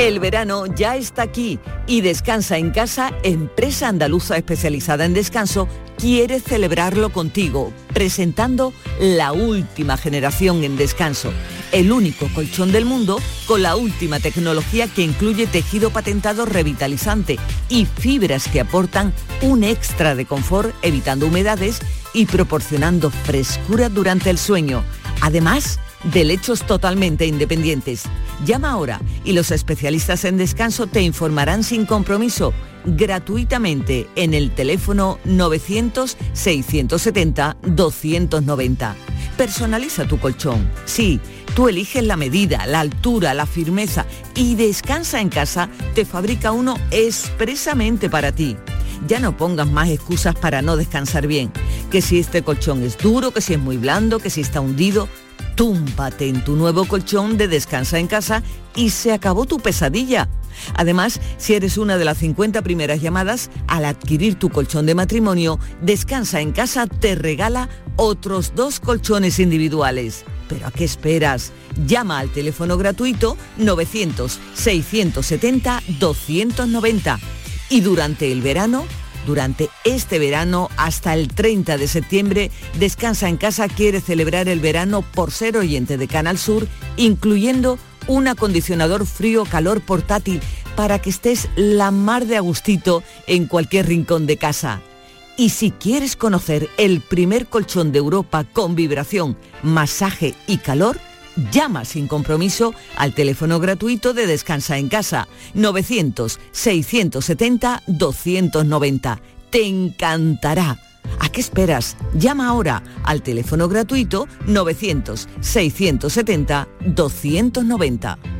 El verano ya está aquí y Descansa en Casa, empresa andaluza especializada en descanso, quiere celebrarlo contigo, presentando la última generación en descanso, el único colchón del mundo con la última tecnología que incluye tejido patentado revitalizante y fibras que aportan un extra de confort evitando humedades y proporcionando frescura durante el sueño. Además, de lechos totalmente independientes. Llama ahora y los especialistas en descanso te informarán sin compromiso gratuitamente en el teléfono 900-670-290. Personaliza tu colchón. Sí, tú eliges la medida, la altura, la firmeza y Descansa en casa te fabrica uno expresamente para ti. Ya no pongas más excusas para no descansar bien. Que si este colchón es duro, que si es muy blando, que si está hundido túmbate en tu nuevo colchón de descansa en casa y se acabó tu pesadilla. Además, si eres una de las 50 primeras llamadas, al adquirir tu colchón de matrimonio, Descansa en casa te regala otros dos colchones individuales. ¿Pero a qué esperas? Llama al teléfono gratuito 900-670-290. Y durante el verano, durante este verano hasta el 30 de septiembre, Descansa en Casa quiere celebrar el verano por ser oyente de Canal Sur, incluyendo un acondicionador frío-calor portátil para que estés la mar de agustito en cualquier rincón de casa. Y si quieres conocer el primer colchón de Europa con vibración, masaje y calor, Llama sin compromiso al teléfono gratuito de Descansa en Casa 900-670-290. Te encantará. ¿A qué esperas? Llama ahora al teléfono gratuito 900-670-290.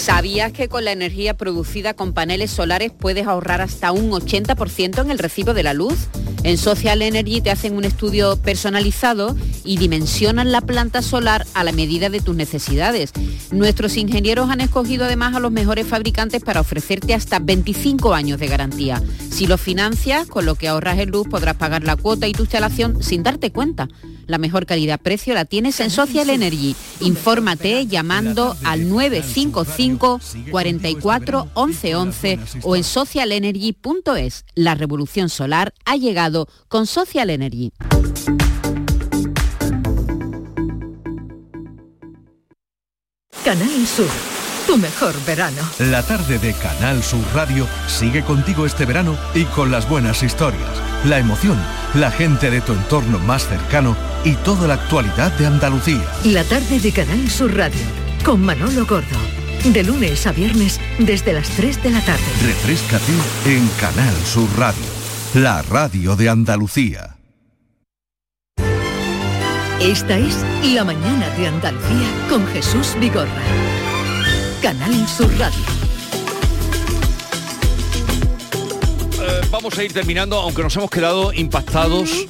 ¿Sabías que con la energía producida con paneles solares puedes ahorrar hasta un 80% en el recibo de la luz? En Social Energy te hacen un estudio personalizado y dimensionan la planta solar a la medida de tus necesidades. Nuestros ingenieros han escogido además a los mejores fabricantes para ofrecerte hasta 25 años de garantía. Si lo financias, con lo que ahorras en luz podrás pagar la cuota y tu instalación sin darte cuenta. La mejor calidad-precio la tienes en Social Energy. Infórmate llamando al 955 44 11 11 o en socialenergy.es. La revolución solar ha llegado con Social Energy. Canal Sur, tu mejor verano. La tarde de Canal Sur Radio sigue contigo este verano y con las buenas historias, la emoción, la gente de tu entorno más cercano y toda la actualidad de Andalucía. La tarde de Canal Sur Radio, con Manolo Gordo. De lunes a viernes, desde las 3 de la tarde. Refrescate en Canal Sur Radio, la radio de Andalucía. Esta es La Mañana de Andalucía con Jesús Vigorra. Canal Sur Radio. Eh, vamos a ir terminando, aunque nos hemos quedado impactados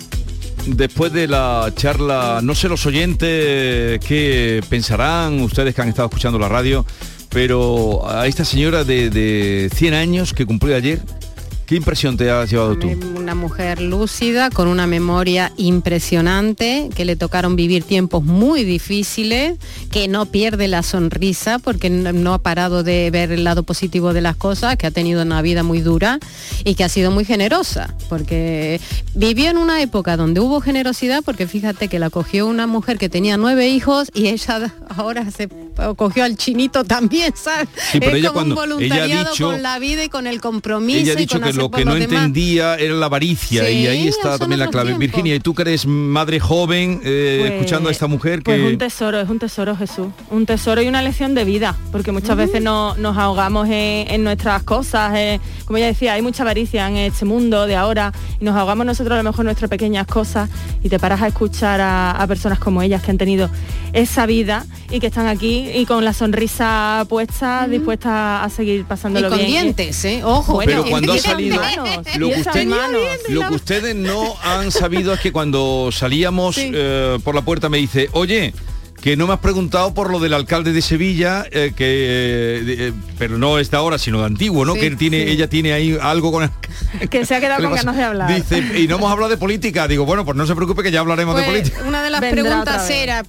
después de la charla. No sé los oyentes qué pensarán, ustedes que han estado escuchando la radio, pero a esta señora de, de 100 años que cumplió ayer, ¿qué impresión te has llevado tú? Una mujer lúcida, con una memoria impresionante, que le tocaron vivir tiempos muy difíciles, que no pierde la sonrisa porque no, ha parado de ver el lado positivo de las cosas, que ha tenido una vida muy dura y que ha sido muy generosa, porque vivió en una época donde hubo generosidad, porque fíjate que la cogió una mujer que tenía nueve hijos y ella ahora se cogió al chinito también, ¿sabes? Sí, pero es ella como cuando- un ella ha voluntariado dicho- con la vida y con el compromiso Ella ha y con que lo que no demás. entendía era la avaricia Sí, y ahí está también la clave. tiempos. Virginia, y tú que eres madre joven, eh, Pues- escuchando a esta mujer Pues que... un tesoro, es un tesoro Jesús, un tesoro y una lección de vida, porque muchas veces no- nos ahogamos en, en nuestras cosas, eh, como ella decía, hay mucha avaricia en este mundo de ahora y nos ahogamos nosotros a lo mejor en nuestras pequeñas cosas y te paras a escuchar a, a personas como ellas que han tenido esa vida y que están aquí y con la sonrisa puesta, dispuestas a seguir pasándolo Y con bien. dientes, ¿eh? Ojo. pero cuando ha salido lo que, esas usted- manos. lo que ustedes no han sabido es que cuando salíamos Sí. eh, por la puerta me dice oye que no me has preguntado por lo del alcalde de Sevilla eh, que eh, eh, pero no es de ahora sino de antiguo no Sí, que él tiene sí. ella tiene ahí algo con que se ha quedado ¿Qué le con ganas de hablar. dice y no hemos hablado de política digo bueno pues no se preocupe que ya hablaremos de Pues, política una de las Vendrá preguntas era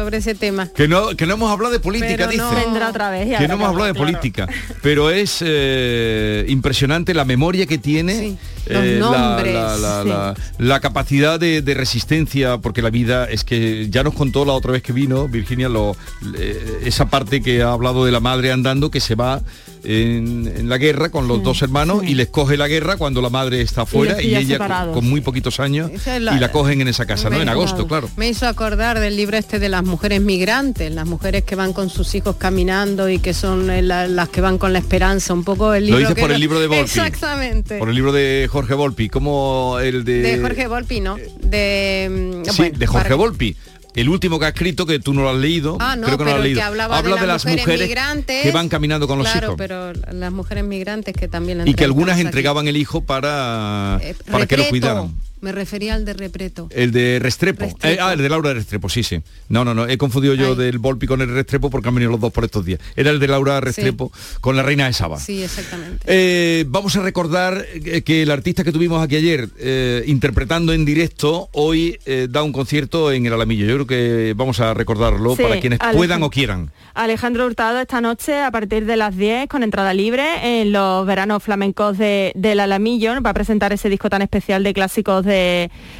sobre ese tema. que no que no hemos hablado de política Pero dice no- Vendrá otra vez. y que no hemos hablado de política, pero es eh, impresionante la memoria que tiene, eh, la- nombres, la, la- sí. la- la capacidad de, de resistencia, porque la vida es que ya nos contó la otra vez que vino, Virginia, lo, eh, esa parte que ha hablado de la madre andando, que se va en, en la guerra con los dos hermanos y les coge la guerra cuando la madre está fuera y, ella con muy poquitos años Esa es la- y la cogen en esa casa, ¿no? En agosto, claro. Me hizo acordar del libro este de las mujeres migrantes, las mujeres que van con sus hijos caminando y que son eh, la- las que van con la esperanza, un poco el Lo libro dices que por el libro de Volpi. Exactamente. Por el libro de Jorge Volpi, como el de... de Jorge Volpi, ¿no? De mm, Sí, bueno, de Jorge para- Volpi. El último que ha escrito, que tú no lo has leído, Ah, no, creo que no lo has leído. Habla de las mujeres migrantes, que van caminando con los claro, hijos. pero las mujeres migrantes que también la Y que algunas entrevistamos aquí. entregaban el hijo para, Eh, para que lo cuidaran. Me refería al de Repreto. El de Restrepo. Restrepo. Eh, ah, el de Laura Restrepo, sí, sí. No, no, no. He confundido yo del Volpi con el Restrepo porque han venido los dos por estos días. Era el de Laura Restrepo con la reina de Saba. Sí, exactamente. Eh, vamos a recordar eh, que el artista que tuvimos aquí ayer eh, interpretando en directo hoy eh, da un concierto en el Alamillo. Yo creo que vamos a recordarlo Sí, para quienes Alejandro. puedan o quieran. Alejandro Hurtado esta noche a partir de las 10 con entrada libre en los veranos flamencos de, del Alamillo. Va a presentar ese disco tan especial de clásicos de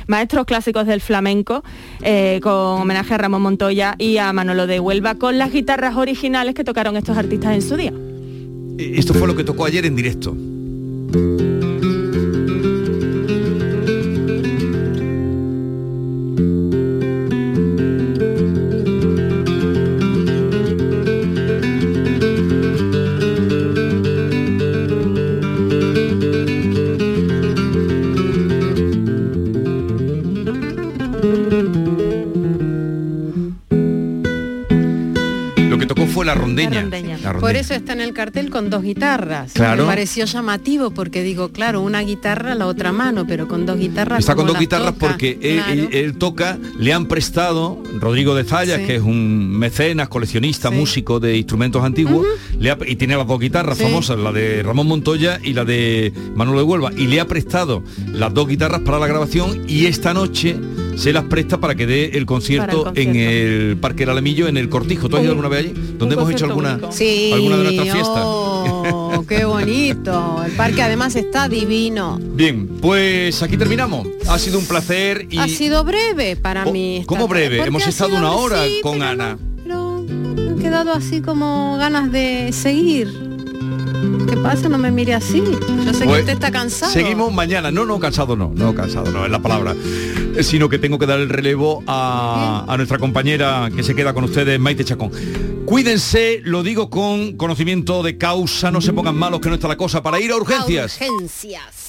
maestros clásicos del flamenco eh, con homenaje a Ramón Montoya y a Manolo de Huelva con las guitarras originales que tocaron estos artistas en su día. Eh, Esto fue lo que tocó ayer en directo. La rondeña. La rondeña. La Por eso está en el cartel con dos guitarras. Claro. Me pareció llamativo porque digo, claro, una guitarra, la otra mano, pero con dos guitarras. Está con ¿cómo dos guitarras toca? porque él, Claro. él- él toca, le han prestado, Rodrigo de Zayas, Sí. que es un mecenas, coleccionista, músico de instrumentos antiguos, le ha- y tiene las dos guitarras famosas, la de Ramón Montoya y la de Manuel de Huelva, y le ha prestado las dos guitarras para la grabación y esta noche se las presta para que dé el concierto, en el Parque del Alamillo, en el Cortijo. ¿Tú has ido alguna vez allí? Donde hemos hecho alguna, Sí, alguna de nuestras fiestas. oh, qué bonito. El parque además está divino. Bien, pues aquí terminamos. Ha sido un placer y... Ha sido breve para mí. ¿Cómo breve? Hemos estado una hora sí, con pero Ana. Me he quedado así como ganas de seguir. ¿Qué pasa? No me mire así. Yo sé Pues, que usted está cansado. Seguimos mañana. No, no, cansado no, no, cansado no, es la palabra. Eh, Sino que tengo que dar el relevo a, a nuestra compañera que se queda con ustedes, Maite Chacón. Cuídense, lo digo con conocimiento de causa, no se pongan malos que no está la cosa para ir a urgencias. Urgencias.